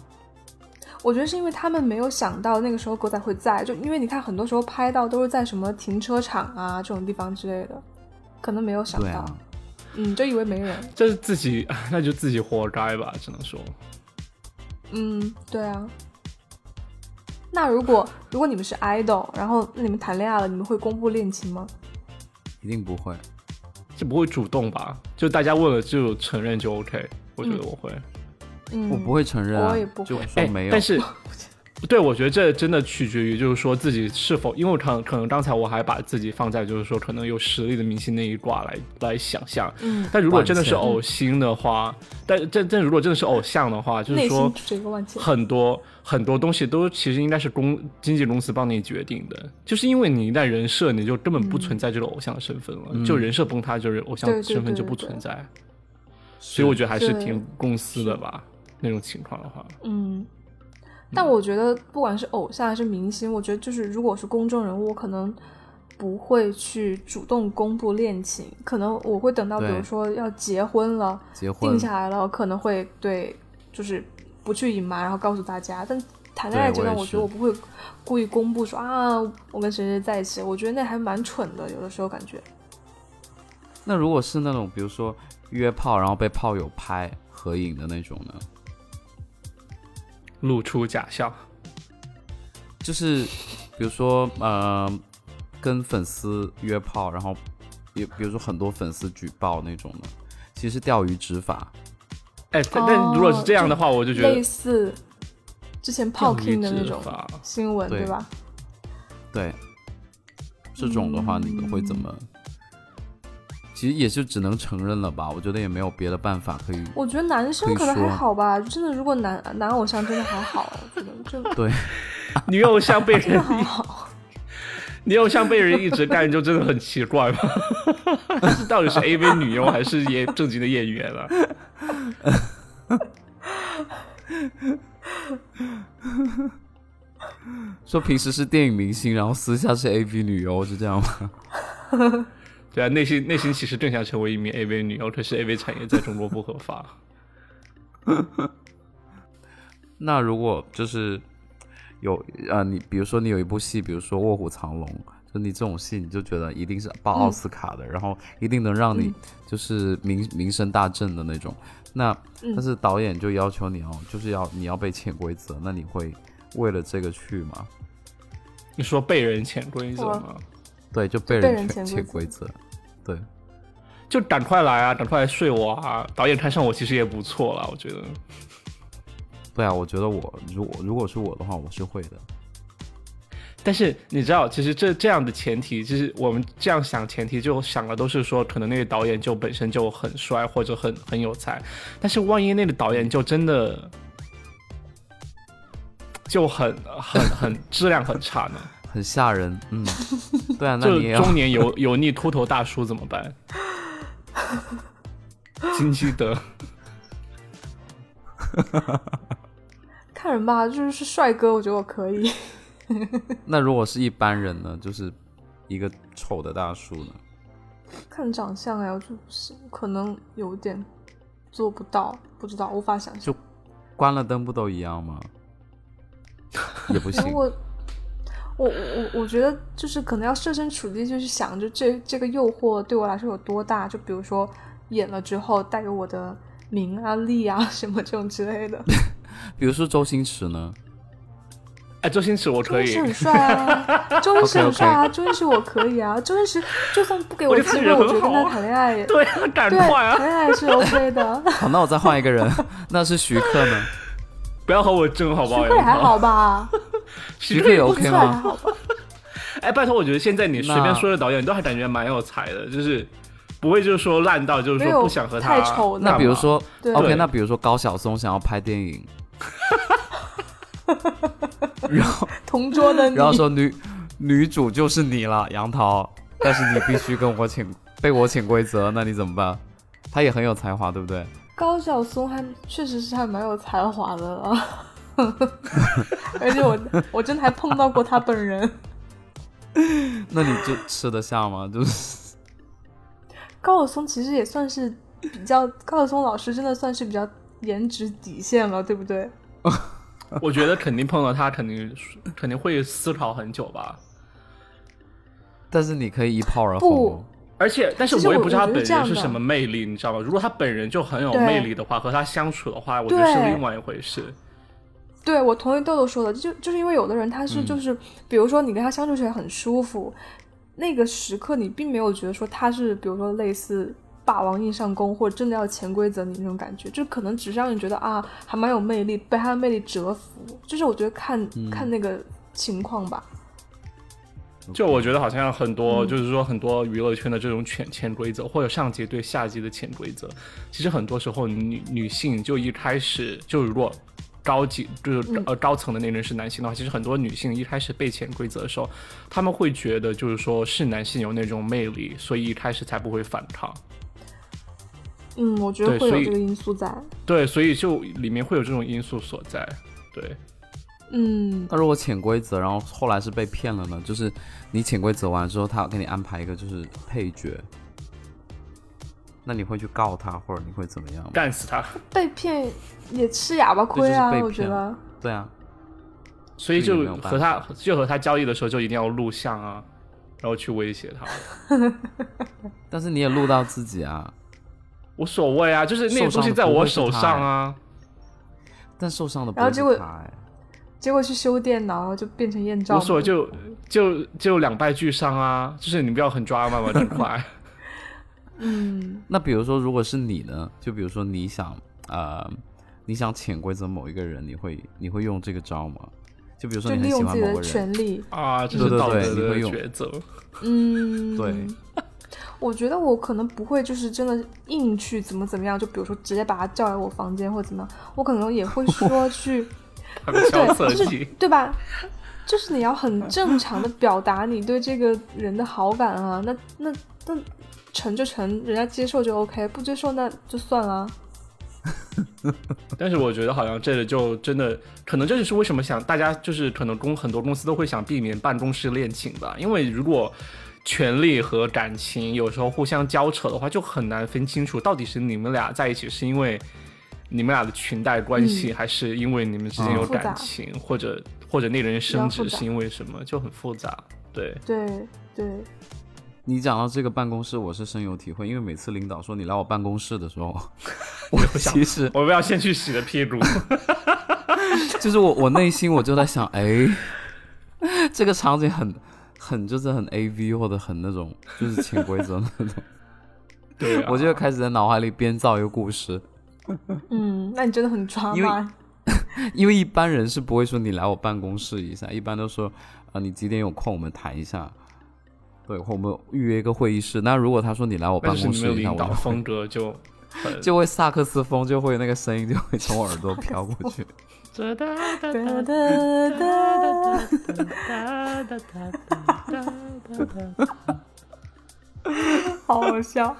C: 我觉得是因为他们没有想到那个时候狗仔会在，就因为你看很多时候拍到都是在什么停车场啊这种地方之类的，可能没有想到，嗯，就以为没人。
B: 这是自己，那就自己活该吧，只能说。
C: 嗯，对啊。那如果如果你们是 idol，然后那你们谈恋爱了，你们会公布恋情吗？
A: 一定不会，
B: 就不会主动吧？就大家问了就承认就 OK，我觉得我会。
C: 嗯，
A: 我不会承认，
C: 我也不
A: 会说没有。
B: 但是，对，我觉得这真的取决于，就是说自己是否，因为可可能刚才我还把自己放在就是说可能有实力的明星那一挂来来想象。
C: 嗯。
B: 但如果真的是偶星的话，但但但如果真的是偶像的话，就是说很多很多东西都其实应该是公经纪公司帮你决定的，就是因为你一旦人设，你就根本不存在这个偶像的身份了，就人设崩塌，就是偶像身份就不存在。所以我觉得还是挺公司的吧。那种情况的话，
C: 嗯，但我觉得不管是偶像还是明星，我觉得就是如果是公众人物，我可能不会去主动公布恋情，可能我会等到比如说要结婚了，
A: 结婚
C: 定下来了，可能会对，就是不去隐瞒，然后告诉大家。但谈恋爱阶段，我觉得我不会故意公布说啊，我跟谁谁在一起，我觉得那还蛮蠢的，有的时候感觉。
A: 那如果是那种比如说约炮，然后被炮友拍合影的那种呢？
B: 露出假笑，
A: 就是比如说呃，跟粉丝约炮，然后也比如说很多粉丝举报那种的，其实钓鱼执法。
B: 哎，但但如果是这样的话，我就觉得
C: 类似之前炮 king 的那种新闻，对吧？
A: 对，这种的话你们会怎么？其实也就只能承认了吧，我觉得也没有别的办法可以。
C: 我觉得男生可能还好吧，真的，如果男男偶像真的还好，我觉得就
A: 对，
B: 女偶像被人
C: 还好，
B: 女偶像被人一直干，就真的很奇怪吧？到底是 AV 女优还是演正经的演员啊？
A: 说平时是电影明星，然后私下是 AV 女优，是这样吗？
B: 对啊，内心内心其实更想成为一名 AV 女优，可是 AV 产业在中国不合法。
A: 那如果就是有呃，你比如说你有一部戏，比如说《卧虎藏龙》，就你这种戏，你就觉得一定是报奥斯卡的，然后一定能让你就是名名声大振的那种。那但是导演就要求你哦，就是要你要被潜规则，那你会为了这个去吗？
B: 你说被人潜规则吗？
A: 对，就被人潜规则，对，
B: 就赶快来啊，赶快来睡我啊！导演看上我其实也不错了，我觉得。
A: 对啊，我觉得我如果如果是我的话，我是会的。
B: 但是你知道，其实这这样的前提，就是我们这样想前提，就想的都是说，可能那个导演就本身就很帅或者很很有才。但是万一那个导演就真的就很很很质量很差呢？
A: 很吓人，嗯，对啊，那
B: 你中年油油腻秃头大叔怎么办？金基德，
C: 看人吧，就是是帅哥，我觉得我可以。
A: 那如果是一般人呢？就是一个丑的大叔呢？
C: 看长相呀，就是可能有点做不到，不知道，无法想象。
A: 就关了灯不都一样吗？也不行。
C: 我我我我觉得就是可能要设身处地，就是想着这这个诱惑对我来说有多大。就比如说演了之后带给我的名啊利啊 什么这种之类的。
A: 比如说周星驰呢？
B: 哎，周星驰我可以。
C: 周星驰很帅啊！周星驰很帅啊！周星驰我可以啊！周星驰就算不给我机会，我觉得跟他谈恋爱，
B: 对啊，赶快啊！
C: 谈恋爱是 OK 的。
A: 好，那我再换一个人，那是徐克呢？
B: 不要和我争，好不好？
C: 徐克还好吧？
A: 徐克也 OK 吗？
B: 哎，拜托，我觉得现在你随便说的导演你都还感觉蛮有才的，就是不会就是说烂到就是说不想和他。
C: 太丑。
A: 那比如说，OK，那比如说高晓松想要拍电影，然后
C: 同桌的，
A: 然后说女女主就是你了，杨桃，但是你必须跟我请被我潜规则，那你怎么办？他也很有才华，对不对？
C: 高晓松还确实是还蛮有才华的了，而且我我真的还碰到过他本人。
A: 那你就吃得下吗？就是
C: 高晓松其实也算是比较，高晓松老师真的算是比较颜值底线了，对不对？
B: 我觉得肯定碰到他，肯定肯定会思考很久吧。
A: 但是你可以一炮而红。
B: 而且，但是我也不知道他本人是什么魅力，你知道吗？如果他本人就很有魅力的话，和他相处的话，我觉得是另外一回事。
C: 对，我同意豆豆说的，就就是因为有的人他是就是，比如说你跟他相处起来很舒服，那个时刻你并没有觉得说他是，比如说类似霸王硬上弓，或者真的要潜规则你那种感觉，就可能只是让你觉得啊，还蛮有魅力，被他的魅力折服。就是我觉得看看那个情况吧。
B: 就我觉得好像很多，就是说很多娱乐圈的这种潜潜规则，或者上级对下级的潜规则，其实很多时候女女性就一开始就如果高级就是呃高层的那人是男性的话，其实很多女性一开始被潜规则的时候，他们会觉得就是说是男性有那种魅力，所以一开始才不会反抗。
C: 嗯，我觉得会有这个因素在。
B: 对，所以就里面会有这种因素所在。对。
C: 嗯，
A: 那如果潜规则，然后后来是被骗了呢？就是你潜规则完之后，他给你安排一个就是配角，那你会去告他，或者你会怎么样？
B: 干死他！
C: 被骗也吃哑巴亏啊！我觉得。
A: 对啊。
B: 所以就和他就和他交易的时候就一定要录像啊，然后去威胁他。
A: 但是你也录到自己啊，
B: 无所谓啊，就是那个东西在我手上啊。
A: 但受伤的不是他哎。
C: 结果去修电脑，就变成艳照。
B: 无所谓，就就就两败俱伤啊！就是你不要很抓嘛，嘛，很快。
C: 嗯。
A: 那比如说，如果是你呢？就比如说，你想呃，你想潜规则某一个人，你会你会用这个招吗？就比如说，你很喜欢某个人。
C: 权利
B: 啊，这是道德的抉择。
C: 嗯。
A: 对。
C: 我觉得我可能不会，就是真的硬去怎么怎么样。就比如说，直接把他叫来我房间或者怎么样，我可能也会说去。
B: 对，
C: 就是对吧？就是你要很正常的表达你对这个人的好感啊，那那那成就成，人家接受就 OK，不接受那就算了。
B: 但是我觉得好像这个就真的，可能这就是为什么想大家就是可能公很多公司都会想避免办公室恋情吧，因为如果权力和感情有时候互相交扯的话，就很难分清楚到底是你们俩在一起是因为。你们俩的裙带关系，还是因为你们之间有感情，或者或者那个人升职是因为什么，就很复杂。对
C: 对对。
A: 你讲到这个办公室，我是深有体会，因为每次领导说你来我办公室的时候，我其实
B: 我不要先去洗个屁股，
A: 就是我我内心我就在想，哎，这个场景很很就是很 A V 或者很那种就是潜规则那种，
B: 对，
A: 我就开始在脑海里编造一个故事。
C: 嗯，那你真的很抓
A: 吗？因为一般人是不会说你来我办公室一下，一般都说啊你几点有空我们谈一下，对，或我们预约一个会议室。那如果他说你来我办公室一下，我
B: 风格就
A: 就会萨克斯风，就会那个声音就会从我耳朵飘过去。
C: 好好笑。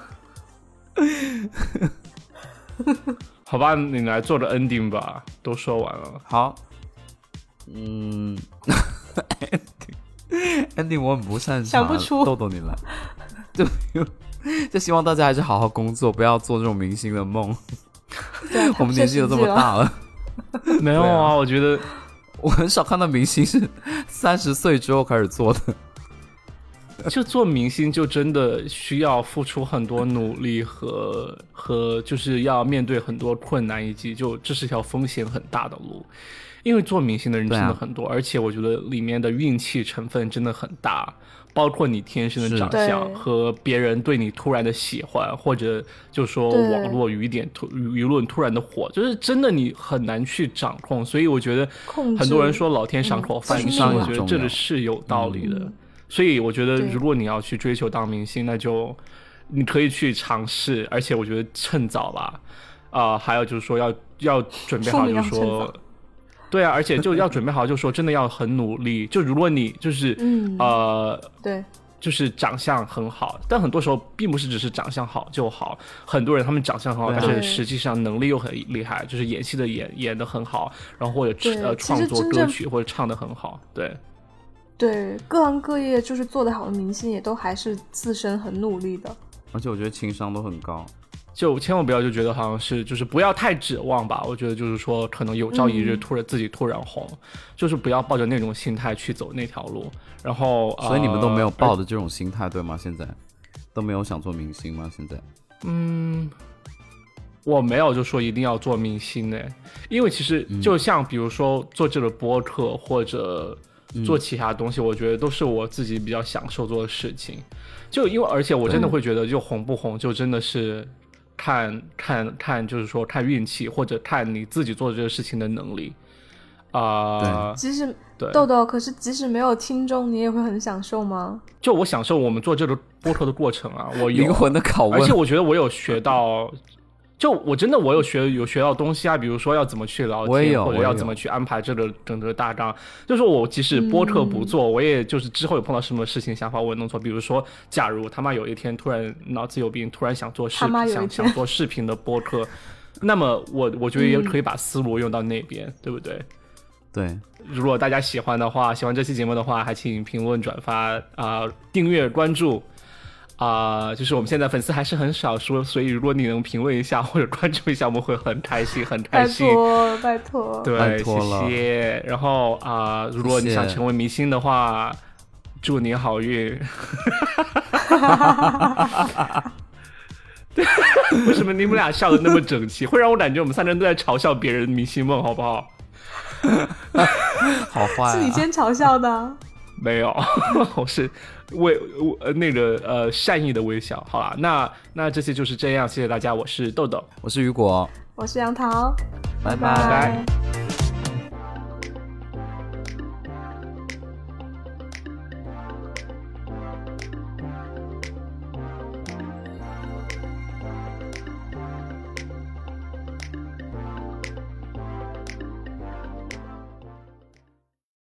B: 好吧，你来做个 ending 吧，都说完了。
A: 好，嗯 ending 我很不擅长，
C: 想不出。
A: 豆豆你来，就就希望大家还是好好工作，不要做这种明星的梦。我们年纪都这么大了，
B: 没有啊？我觉得
A: 我很少看到明星是三十岁之后开始做的。
B: 就做明星，就真的需要付出很多努力和和，就是要面对很多困难，以及就这是条风险很大的路。因为做明星的人真的很多，而且我觉得里面的运气成分真的很大，包括你天生的长相和别人对你突然的喜欢，或者就说网络舆点突舆论突然的火，就是真的你很难去掌控。所以我觉得很多人说老天赏口饭吃，我觉得这个是有道理的。所以我觉得，如果你要去追求当明星，那就你可以去尝试，而且我觉得趁早吧。啊，还有就是说要要准备好，就是说，对啊，而且就要准备好，就说真的要很努力。就如果你就是呃，
C: 对。
B: 就是长相很好，但很多时候并不是只是长相好就好。很多人他们长相很好，但是实际上能力又很厉害，就是演戏的演演的很好，然后或者呃创作歌曲或者唱的很好。对，
C: 对，各行各业就是做得好的明星也都还是自身很努力的，
A: 而且我觉得情商都很高。
B: 就千万不要就觉得好像是就是不要太指望吧，我觉得就是说可能有朝一日突然自己突然红，就是不要抱着那种心态去走那条路。然后，
A: 所以你们都没有抱着这种心态对吗？现在都没有想做明星吗？现在？
B: 嗯，我没有就说一定要做明星呢，因为其实就像比如说做这个播客或者做其他东西，我觉得都是我自己比较享受做的事情。就因为而且我真的会觉得，就红不红就真的是。看看看，就是说看运气，或者看你自己做这个事情的能力啊。
C: 即使豆豆，可是即使没有听众，你也会很享受吗？
B: 就我享受我们做这个播客的过程啊，我
A: 灵魂的拷问，
B: 而且我觉得我有学到。就我真的我有学有学到东西啊，比如说要怎么去聊天，或者要怎么去安排这个整个大纲。就是我即使播客不做，我也就是之后有碰到什么事情想法，我也弄错。比如说，假如他妈有一天突然脑子有病，突然想做视想想做视频的播客，那么我我觉得也可以把思路用到那边，对不对？
A: 对。
B: 如果大家喜欢的话，喜欢这期节目的话，还请评论、转发啊，订阅、关注。啊，就是我们现在粉丝还是很少，说所以如果你能评论一下或者关注一下，我们会很开心，很开心。
C: 拜托，拜托，
B: 对，谢谢。然后啊，如果你想成为明星的话，祝你好运。为什么你们俩笑的那么整齐？会让我感觉我们三人都在嘲笑别人明星梦，好不好？
A: 好坏，
C: 是你先嘲笑的。
B: 没有，我是微呃那个呃善意的微笑。好了，那那这些就是这样，谢谢大家，我是豆豆，
A: 我是雨果，
C: 我是杨桃，
A: 拜
C: 拜。